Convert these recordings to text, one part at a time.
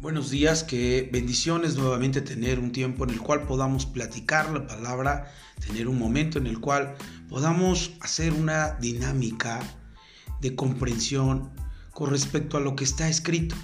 Buenos días, qué bendiciones nuevamente tener un tiempo en el cual podamos platicar la palabra, tener un momento en el cual podamos hacer una dinámica de comprensión con respecto a lo que está escrito.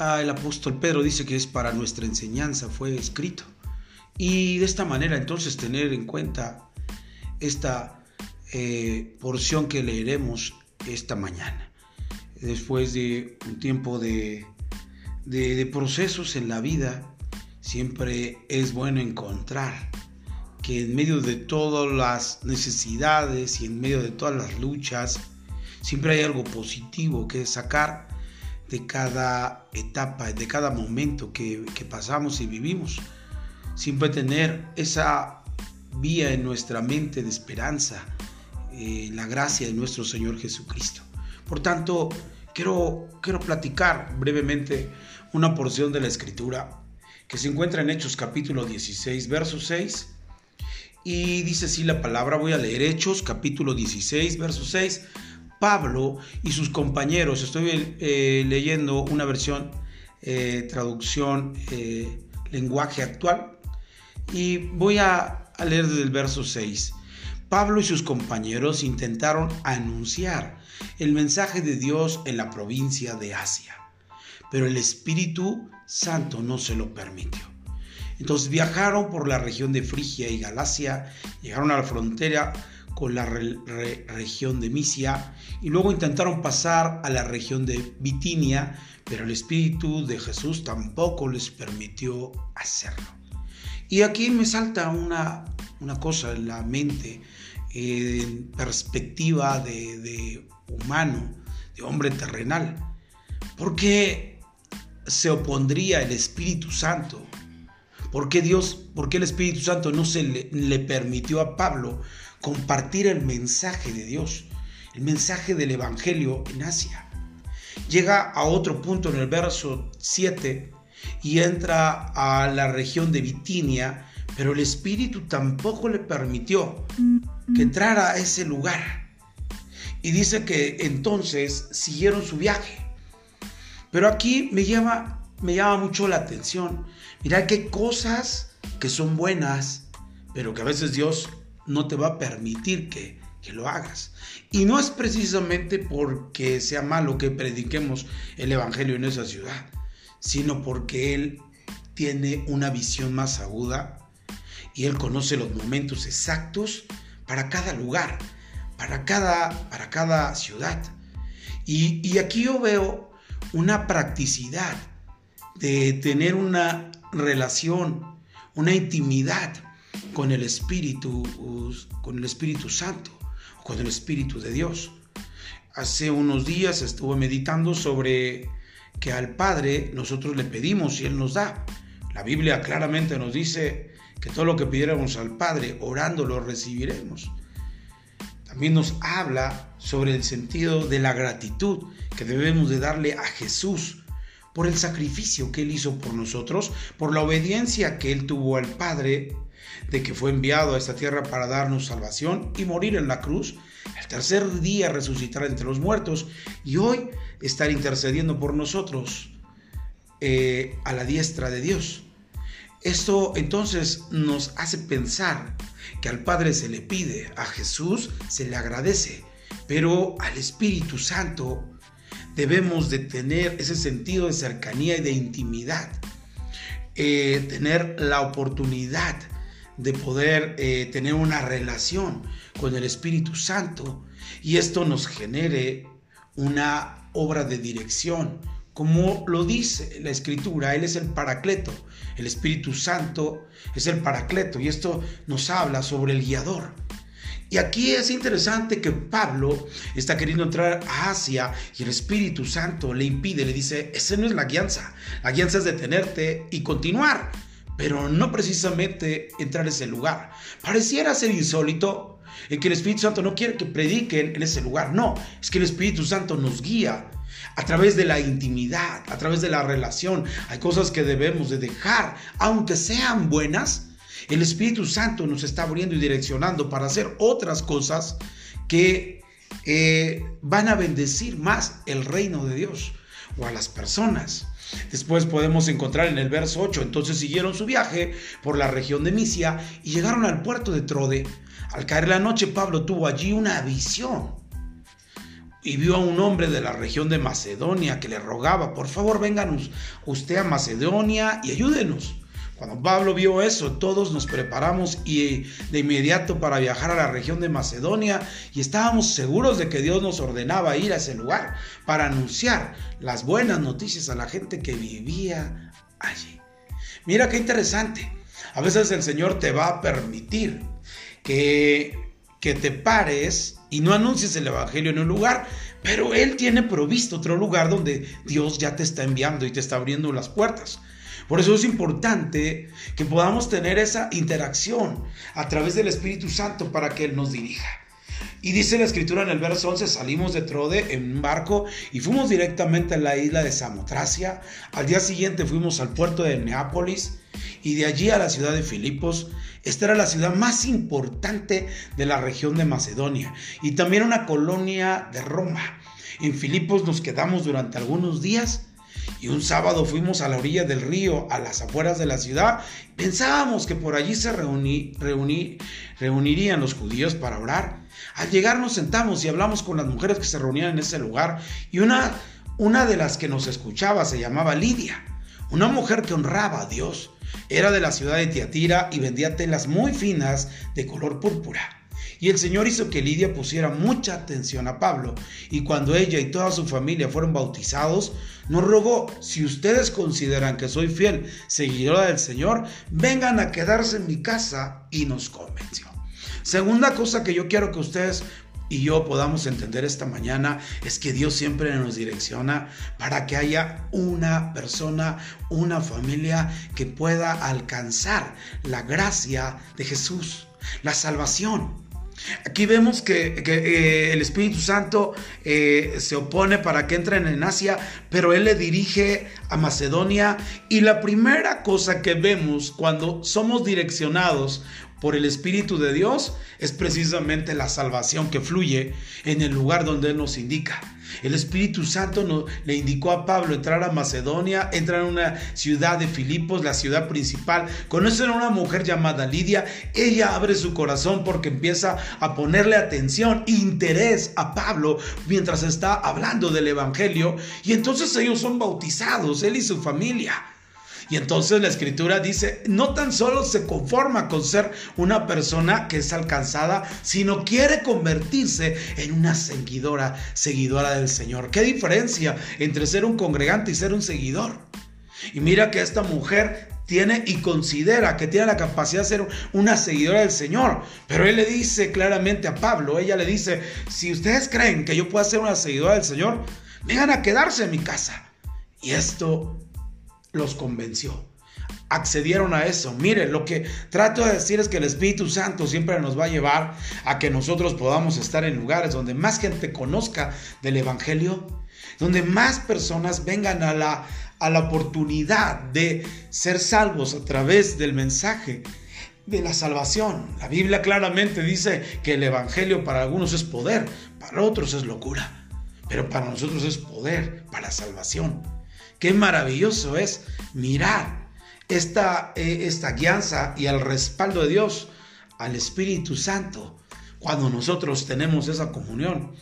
Ah, el apóstol Pedro dice que es para nuestra enseñanza, fue escrito. Y de esta manera entonces tener en cuenta esta eh, porción que leeremos esta mañana. Después de un tiempo de de, procesos en la vida, siempre es bueno encontrar que en medio de todas las necesidades y en medio de todas las luchas, siempre hay algo positivo que sacar de cada etapa, de cada momento que, pasamos y vivimos. Siempre tener esa vía en nuestra mente de esperanza, eh, la gracia de nuestro Señor Jesucristo. Por tanto, quiero, quiero platicar brevemente una porción de la escritura que se encuentra en Hechos capítulo 16, verso 6. Y dice así la palabra, voy a leer Hechos capítulo 16, verso 6. Pablo y sus compañeros, estoy eh, leyendo una versión, eh, traducción, eh, lenguaje actual, y voy a, a leer desde el verso 6. Pablo y sus compañeros intentaron anunciar el mensaje de Dios en la provincia de Asia pero el Espíritu Santo no se lo permitió. Entonces viajaron por la región de Frigia y Galacia, llegaron a la frontera con la región de Misia y luego intentaron pasar a la región de Bitinia, pero el Espíritu de Jesús tampoco les permitió hacerlo. Y aquí me salta una, una cosa en la mente, en perspectiva de, de humano, de hombre terrenal, porque se opondría el Espíritu Santo? ¿Por qué Dios, por qué el Espíritu Santo no se le, permitió a Pablo compartir el mensaje de Dios, el mensaje del Evangelio en Asia? Llega a otro punto en el verso 7 y entra a la región de Bitinia, pero el Espíritu tampoco le permitió que entrara a ese lugar. Y dice que entonces siguieron su viaje. Pero aquí me llama, me llama mucho la atención. Mira que cosas que son buenas, pero que a veces Dios no te va a permitir que, que lo hagas. Y no es precisamente porque sea malo que prediquemos el Evangelio en esa ciudad, sino porque Él tiene una visión más aguda y Él conoce los momentos exactos para cada lugar, para cada, para cada ciudad. Y, y aquí yo veo una practicidad de tener una relación, una intimidad con el Espíritu, con el Espíritu Santo, con el Espíritu de Dios. Hace unos días estuve meditando sobre que al Padre nosotros le pedimos y Él nos da. La Biblia claramente nos dice que todo lo que pidiéramos al Padre, orando, lo recibiremos. También nos habla sobre el sentido de la gratitud que debemos de darle a Jesús por el sacrificio que Él hizo por nosotros, por la obediencia que Él tuvo al Padre, de que fue enviado a esta tierra para darnos salvación y morir en la cruz, el tercer día resucitar entre los muertos y hoy estar intercediendo por nosotros eh, a la diestra de Dios. Esto entonces nos hace pensar que al Padre se le pide, a Jesús se le agradece, pero al Espíritu Santo debemos de tener ese sentido de cercanía y de intimidad, eh, tener la oportunidad de poder eh, tener una relación con el Espíritu Santo y esto nos genere una obra de dirección, como lo dice la escritura, Él es el paracleto, el Espíritu Santo es el paracleto y esto nos habla sobre el guiador. Y aquí es interesante que Pablo está queriendo entrar a Asia y el Espíritu Santo le impide, le dice, esa no es la guianza, la guianza es detenerte y continuar, pero no precisamente entrar a ese lugar. Pareciera ser insólito en que el Espíritu Santo no quiere que prediquen en ese lugar, no, es que el Espíritu Santo nos guía a través de la intimidad, a través de la relación. Hay cosas que debemos de dejar, aunque sean buenas. El Espíritu Santo nos está abriendo y direccionando para hacer otras cosas que eh, van a bendecir más el reino de Dios o a las personas. Después podemos encontrar en el verso 8, entonces siguieron su viaje por la región de Misia y llegaron al puerto de Trode. Al caer la noche Pablo tuvo allí una visión y vio a un hombre de la región de Macedonia que le rogaba, por favor vengan usted a Macedonia y ayúdenos. Cuando Pablo vio eso, todos nos preparamos y de inmediato para viajar a la región de Macedonia y estábamos seguros de que Dios nos ordenaba ir a ese lugar para anunciar las buenas noticias a la gente que vivía allí. Mira qué interesante. A veces el Señor te va a permitir que, que te pares y no anuncies el Evangelio en un lugar, pero Él tiene provisto otro lugar donde Dios ya te está enviando y te está abriendo las puertas. Por eso es importante que podamos tener esa interacción a través del Espíritu Santo para que Él nos dirija. Y dice la escritura en el verso 11, salimos de Trode en un barco y fuimos directamente a la isla de Samotracia. Al día siguiente fuimos al puerto de Neápolis y de allí a la ciudad de Filipos. Esta era la ciudad más importante de la región de Macedonia y también una colonia de Roma. En Filipos nos quedamos durante algunos días y un sábado fuimos a la orilla del río, a las afueras de la ciudad. Pensábamos que por allí se reunirían los judíos para orar. Al llegar nos sentamos y hablamos con las mujeres que se reunían en ese lugar y una, de las que nos escuchaba se llamaba Lidia, una mujer que honraba a Dios. Era de la ciudad de Tiatira y vendía telas muy finas de color púrpura. Y el Señor hizo que Lidia pusiera mucha atención a Pablo, y cuando ella y toda su familia fueron bautizados, nos rogó, si ustedes consideran que soy fiel seguidora del Señor, vengan a quedarse en mi casa, y nos convenció. Segunda cosa que yo quiero que ustedes y yo podamos entender esta mañana es que Dios siempre nos direcciona para que haya una persona, una familia que pueda alcanzar la gracia de Jesús, la salvación. Aquí vemos que, eh, el Espíritu Santo eh, se opone para que entren en Asia, pero Él le dirige a Macedonia. Y la primera cosa que vemos cuando somos direccionados por el Espíritu de Dios es precisamente la salvación que fluye en el lugar donde Él nos indica. El Espíritu Santo le indicó a Pablo entrar a Macedonia, entrar a una ciudad de Filipos, la ciudad principal. Conocen a una mujer llamada Lidia. Ella abre su corazón porque empieza a ponerle atención, interés a Pablo mientras está hablando del Evangelio. Y entonces ellos son bautizados, él y su familia. Y entonces la escritura dice, no tan solo se conforma con ser una persona que es alcanzada, sino quiere convertirse en una seguidora, seguidora del Señor. ¿Qué diferencia entre ser un congregante y ser un seguidor? Y mira que esta mujer tiene y considera que tiene la capacidad de ser una seguidora del Señor. Pero él le dice claramente a Pablo, ella le dice, si ustedes creen que yo pueda ser una seguidora del Señor, vengan a quedarse en mi casa. Y esto los convenció. Accedieron a eso. Mire, lo que trato de decir es que el Espíritu Santo siempre nos va a llevar a que nosotros podamos estar en lugares donde más gente conozca del Evangelio, donde más personas vengan a la, a la oportunidad de ser salvos a través del mensaje de la salvación. La Biblia claramente dice que el Evangelio para algunos es poder, para otros es locura, pero para nosotros es poder, para salvación. Qué maravilloso es mirar esta, eh, esta guianza y el respaldo de Dios al Espíritu Santo cuando nosotros tenemos esa comunión.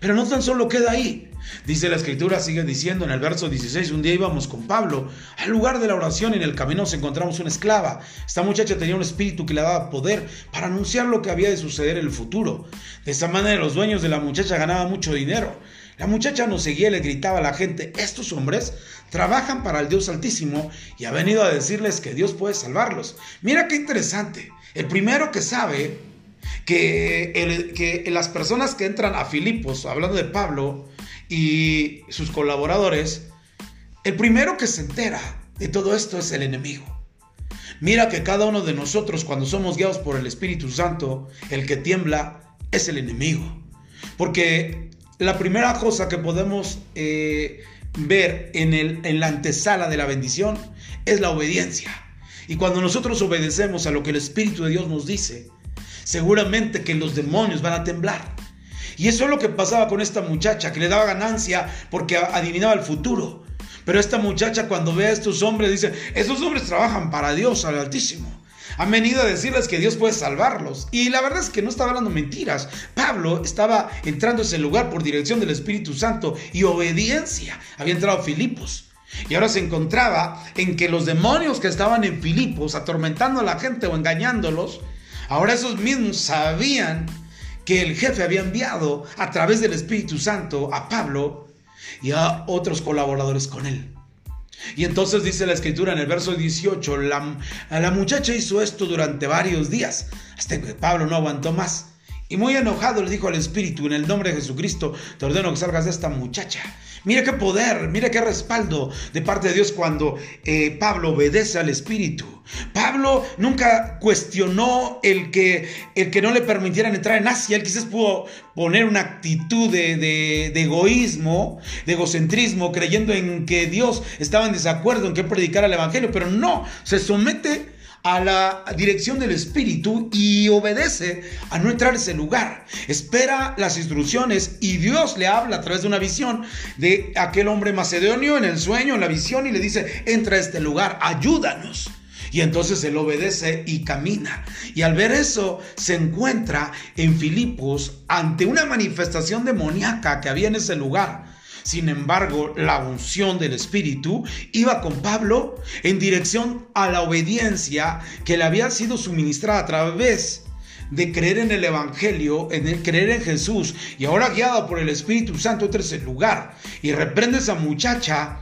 Pero no tan solo queda ahí. Dice la escritura, sigue diciendo en el verso 16, un día íbamos con Pablo al lugar de la oración y en el camino nos encontramos una esclava. Esta muchacha tenía un espíritu que le daba poder para anunciar lo que había de suceder en el futuro. De esa manera los dueños de la muchacha ganaban mucho dinero. La muchacha nos seguía le gritaba a la gente, estos hombres trabajan para el Dios Altísimo y ha venido a decirles que Dios puede salvarlos. Mira qué interesante. El primero que sabe que, que las personas que entran a Filipos, hablando de Pablo y sus colaboradores, el primero que se entera de todo esto es el enemigo. Mira que cada uno de nosotros cuando somos guiados por el Espíritu Santo, el que tiembla es el enemigo. Porque la primera cosa que podemos eh, ver en, en la antesala de la bendición es la obediencia. Y cuando nosotros obedecemos a lo que el Espíritu de Dios nos dice, seguramente que los demonios van a temblar. Y eso es lo que pasaba con esta muchacha, que le daba ganancia porque adivinaba el futuro. Pero esta muchacha cuando ve a estos hombres dice, esos hombres trabajan para Dios al Altísimo. Han venido a decirles que Dios puede salvarlos. Y la verdad es que no estaba hablando mentiras. Pablo estaba entrando a ese lugar por dirección del Espíritu Santo y obediencia. Había entrado Filipos. Y ahora se encontraba en que los demonios que estaban en Filipos atormentando a la gente o engañándolos, ahora esos mismos sabían que el jefe había enviado a través del Espíritu Santo a Pablo y a otros colaboradores con él. Y entonces dice la escritura en el verso 18, la, la muchacha hizo esto durante varios días, hasta que Pablo no aguantó más. Y muy enojado le dijo al Espíritu, en el nombre de Jesucristo, te ordeno que salgas de esta muchacha. Mira qué poder, mira qué respaldo de parte de Dios cuando eh, Pablo obedece al Espíritu. Pablo nunca cuestionó el que, el que no le permitieran entrar en Asia. Él quizás pudo poner una actitud de, de egoísmo, de egocentrismo, creyendo en que Dios estaba en desacuerdo en que predicara el Evangelio, pero no, se somete a la dirección del Espíritu y obedece a no entrar a ese lugar. Espera las instrucciones y Dios le habla a través de una visión de aquel hombre macedonio en el sueño, en la visión y le dice, entra a este lugar, ayúdanos. Y entonces él obedece y camina. Y al ver eso, se encuentra en Filipos ante una manifestación demoníaca que había en ese lugar. Sin embargo, la unción del Espíritu iba con Pablo en dirección a la obediencia que le había sido suministrada a través de creer en el Evangelio, en el creer en Jesús, y ahora guiado por el Espíritu Santo en tercer lugar, y reprende a esa muchacha,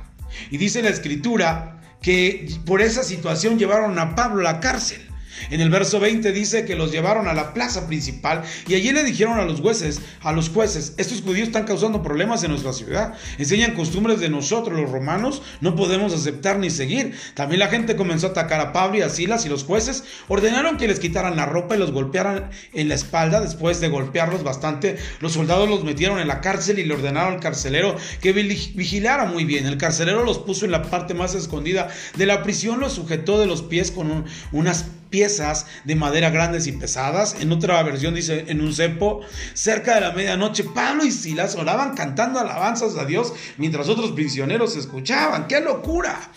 y dice la Escritura que por esa situación llevaron a Pablo a la cárcel. En el verso 20 dice que los llevaron a la plaza principal y allí le dijeron a los jueces, a los jueces, estos judíos están causando problemas en nuestra ciudad, enseñan costumbres de nosotros los romanos, no podemos aceptar ni seguir. También la gente comenzó a atacar a Pablo y a Silas y los jueces ordenaron que les quitaran la ropa y los golpearan en la espalda. Después de golpearlos bastante, los soldados los metieron en la cárcel y le ordenaron al carcelero que vigilara muy bien. El carcelero los puso en la parte más escondida de la prisión, los sujetó de los pies con unas piezas de madera grandes y pesadas. En otra versión dice en un cepo, cerca de la medianoche, Pablo y Silas oraban cantando alabanzas a Dios mientras otros prisioneros escuchaban. ¡Qué locura!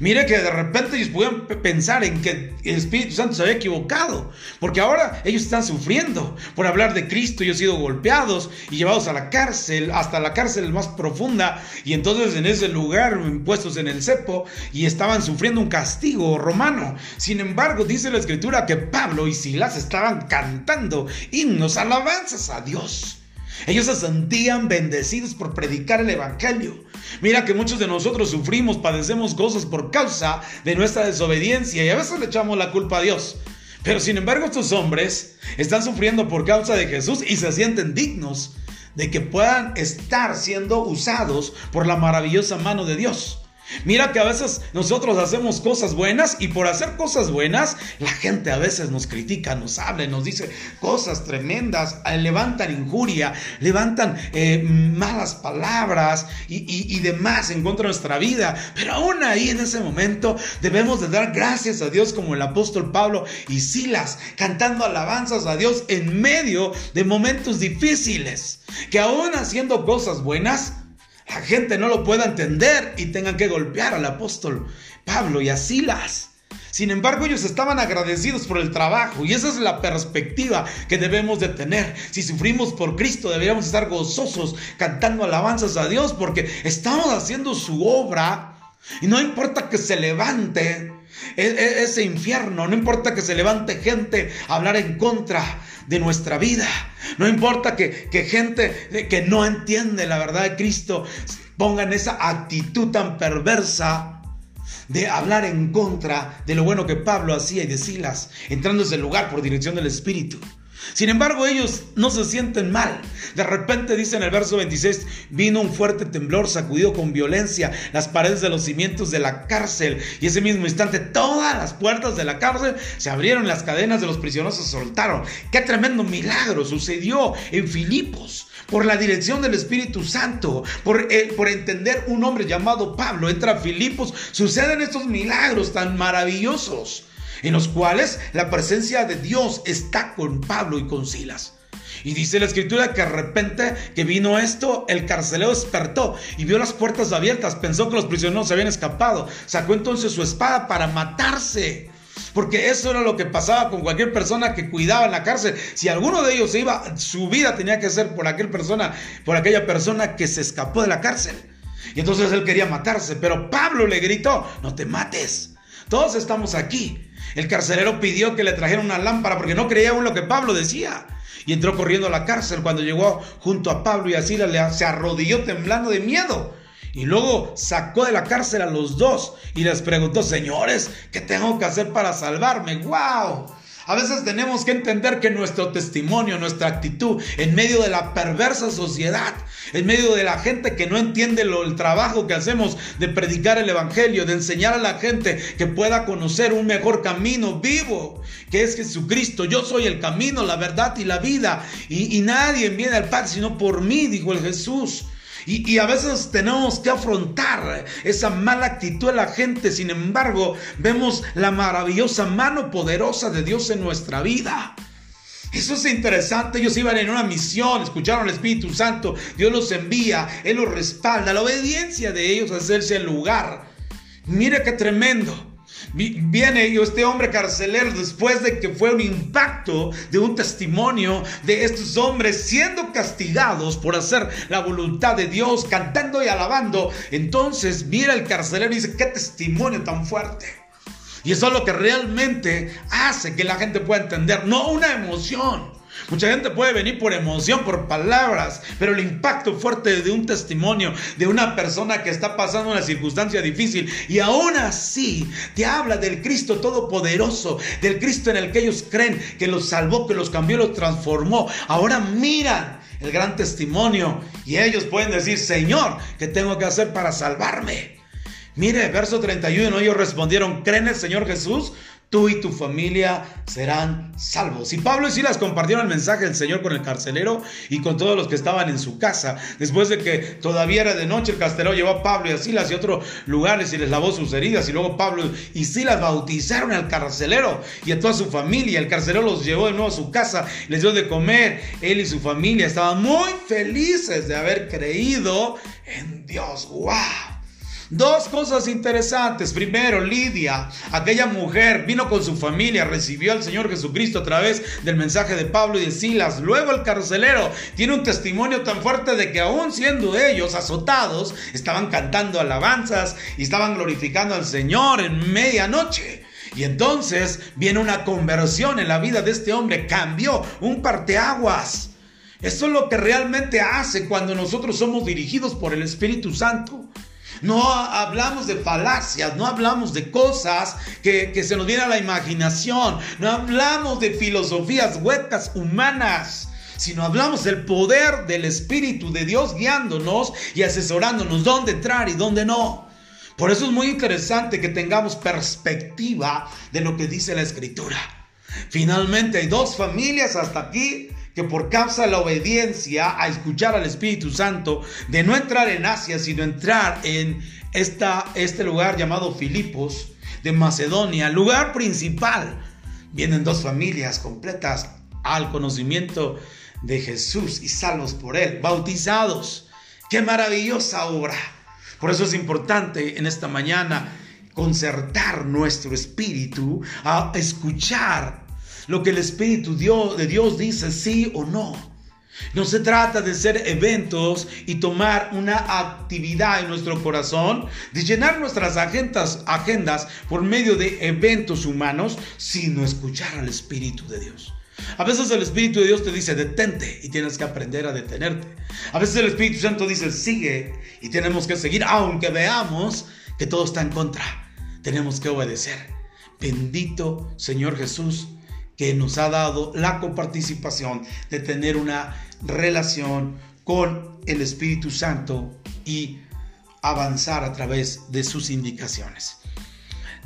Mire que de repente ellos pudieron pensar en que el Espíritu Santo se había equivocado, porque ahora ellos están sufriendo por hablar de Cristo, ellos han sido golpeados y llevados a la cárcel, hasta la cárcel más profunda, y entonces en ese lugar puestos en el cepo y estaban sufriendo un castigo romano. Sin embargo, dice la escritura que Pablo y Silas estaban cantando himnos, alabanzas a Dios. Ellos se sentían bendecidos por predicar el Evangelio. Mira que muchos de nosotros sufrimos, padecemos cosas por causa de nuestra desobediencia y a veces le echamos la culpa a Dios. Pero sin embargo estos hombres están sufriendo por causa de Jesús y se sienten dignos de que puedan estar siendo usados por la maravillosa mano de Dios. Mira que a veces nosotros hacemos cosas buenas y por hacer cosas buenas la gente a veces nos critica, nos habla, nos dice cosas tremendas, eh, levantan injuria, levantan eh, malas palabras y, demás en contra de nuestra vida. Pero aún ahí en ese momento debemos de dar gracias a Dios como el apóstol Pablo y Silas, cantando alabanzas a Dios en medio de momentos difíciles, que aún haciendo cosas buenas, la gente no lo pueda entender y tengan que golpear al apóstol Pablo y a Silas. Sin embargo, ellos estaban agradecidos por el trabajo y esa es la perspectiva que debemos de tener. Si sufrimos por Cristo, deberíamos estar gozosos cantando alabanzas a Dios porque estamos haciendo su obra y no importa que se levante e, e, ese infierno, no importa que se levante gente a hablar en contra de nuestra vida. No importa que, que gente que no entiende la verdad de Cristo pongan esa actitud tan perversa de hablar en contra de lo bueno que Pablo hacía y de Silas, entrando en ese lugar por dirección del Espíritu. Sin embargo, ellos no se sienten mal. De repente dice en el verso 26, vino un fuerte temblor, sacudió con violencia las paredes de los cimientos de la cárcel. Y ese mismo instante todas las puertas de la cárcel se abrieron, las cadenas de los prisioneros se soltaron. Qué tremendo milagro sucedió en Filipos por la dirección del Espíritu Santo, por, por entender un hombre llamado Pablo. Entra a Filipos, suceden estos milagros tan maravillosos en los cuales la presencia de Dios está con Pablo y con Silas. Y dice la escritura que de repente que vino esto, el carcelero despertó y vio las puertas abiertas, pensó que los prisioneros se habían escapado, sacó entonces su espada para matarse. Porque eso era lo que pasaba con cualquier persona que cuidaba en la cárcel. Si alguno de ellos se iba, su vida tenía que ser por aquel persona, por aquella persona que se escapó de la cárcel. Y entonces él quería matarse, pero Pablo le gritó, no te mates. Todos estamos aquí. El carcelero pidió que le trajeran una lámpara porque no creía aún lo que Pablo decía. Y entró corriendo a la cárcel. Cuando llegó junto a Pablo y a Silas, se arrodilló temblando de miedo. Y luego sacó de la cárcel a los dos y les preguntó, señores, ¿qué tengo que hacer para salvarme? ¡Wow! A veces tenemos que entender que nuestro testimonio, nuestra actitud, en medio de la perversa sociedad, en medio de la gente que no entiende lo, el trabajo que hacemos de predicar el Evangelio, de enseñar a la gente que pueda conocer un mejor camino vivo, que es Jesucristo. Yo soy el camino, la verdad y la vida. Y, y nadie viene al Padre sino por mí, dijo el Jesús. Y, a veces tenemos que afrontar esa mala actitud de la gente. Sin embargo, vemos la maravillosa mano poderosa de Dios en nuestra vida. Eso es interesante. Ellos iban en una misión, escucharon al Espíritu Santo. Dios los envía, Él los respalda. La obediencia de ellos hacerse el lugar. Mire qué tremendo. Viene este hombre carcelero después de que fue un impacto de un testimonio de estos hombres siendo castigados por hacer la voluntad de Dios, cantando y alabando. Entonces mira el carcelero y dice, qué testimonio tan fuerte. Y eso es lo que realmente hace que la gente pueda entender, no una emoción. Mucha gente puede venir por emoción, por palabras, pero el impacto fuerte de un testimonio de una persona que está pasando una circunstancia difícil y aún así te habla del Cristo todopoderoso, del Cristo en el que ellos creen, que los salvó, que los cambió, los transformó. Ahora miran el gran testimonio y ellos pueden decir, Señor, ¿qué tengo que hacer para salvarme? Mire, verso 31, ellos respondieron, ¿creen el Señor Jesús? Tú y tu familia serán salvos. Y Pablo y Silas compartieron el mensaje del Señor con el carcelero y con todos los que estaban en su casa. Después de que todavía era de noche, el carcelero llevó a Pablo y a Silas y otros lugares y les lavó sus heridas. Y luego Pablo y Silas bautizaron al carcelero y a toda su familia. El carcelero los llevó de nuevo a su casa, les dio de comer. Él y su familia estaban muy felices de haber creído en Dios. ¡Wow! Dos cosas interesantes. Primero, Lidia, aquella mujer, vino con su familia, recibió al Señor Jesucristo a través del mensaje de Pablo y de Silas. Luego el carcelero tiene un testimonio tan fuerte de que aún siendo ellos azotados, estaban cantando alabanzas y estaban glorificando al Señor en medianoche. Y entonces viene una conversión en la vida de este hombre, cambió un parteaguas. Eso es lo que realmente hace cuando nosotros somos dirigidos por el Espíritu Santo. No hablamos de falacias, no hablamos de cosas que, se nos vienen a la imaginación, no hablamos de filosofías huecas humanas sino hablamos del poder del Espíritu de Dios guiándonos y asesorándonos dónde entrar y dónde no. Por eso es muy interesante que tengamos perspectiva de lo que dice la Escritura. Finalmente hay dos familias hasta aquí que por causa de la obediencia a escuchar al Espíritu Santo, de no entrar en Asia, sino entrar en esta, este lugar llamado Filipos de Macedonia, lugar principal, vienen dos familias completas al conocimiento de Jesús y salvos por él, bautizados. Qué maravillosa obra. Por eso es importante en esta mañana concertar nuestro espíritu a escuchar lo que el Espíritu de Dios dice, sí o no. No se trata de ser eventos y tomar una actividad en nuestro corazón, de llenar nuestras agendas, agendas por medio de eventos humanos, sino escuchar al Espíritu de Dios. A veces el Espíritu de Dios te dice detente y tienes que aprender a detenerte. A veces el Espíritu Santo dice sigue y tenemos que seguir, aunque veamos que todo está en contra. Tenemos que obedecer. Bendito Señor Jesús que nos ha dado la coparticipación de tener una relación con el Espíritu Santo y avanzar a través de sus indicaciones.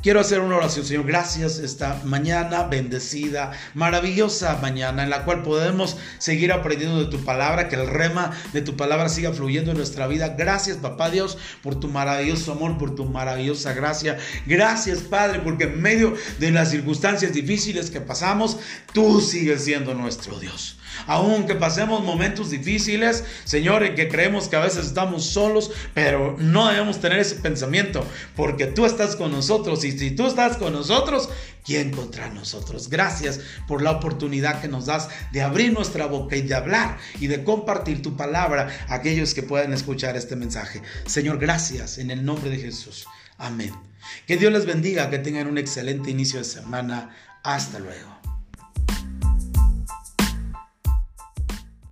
Quiero hacer una oración, Señor. Gracias esta mañana bendecida, maravillosa mañana en la cual podemos seguir aprendiendo de tu palabra, que el rema de tu palabra siga fluyendo en nuestra vida. Gracias, papá Dios, por tu maravilloso amor, por tu maravillosa gracia. Gracias, Padre, porque en medio de las circunstancias difíciles que pasamos, tú sigues siendo nuestro Dios. Aunque pasemos momentos difíciles, Señor, en que creemos que a veces estamos solos, pero no debemos tener ese pensamiento, porque tú estás con nosotros y si tú estás con nosotros, ¿quién contra nosotros? Gracias por la oportunidad que nos das de abrir nuestra boca y de hablar y de compartir tu palabra a aquellos que puedan escuchar este mensaje. Señor, gracias en el nombre de Jesús. Amén. Que Dios les bendiga, que tengan un excelente inicio de semana. Hasta luego.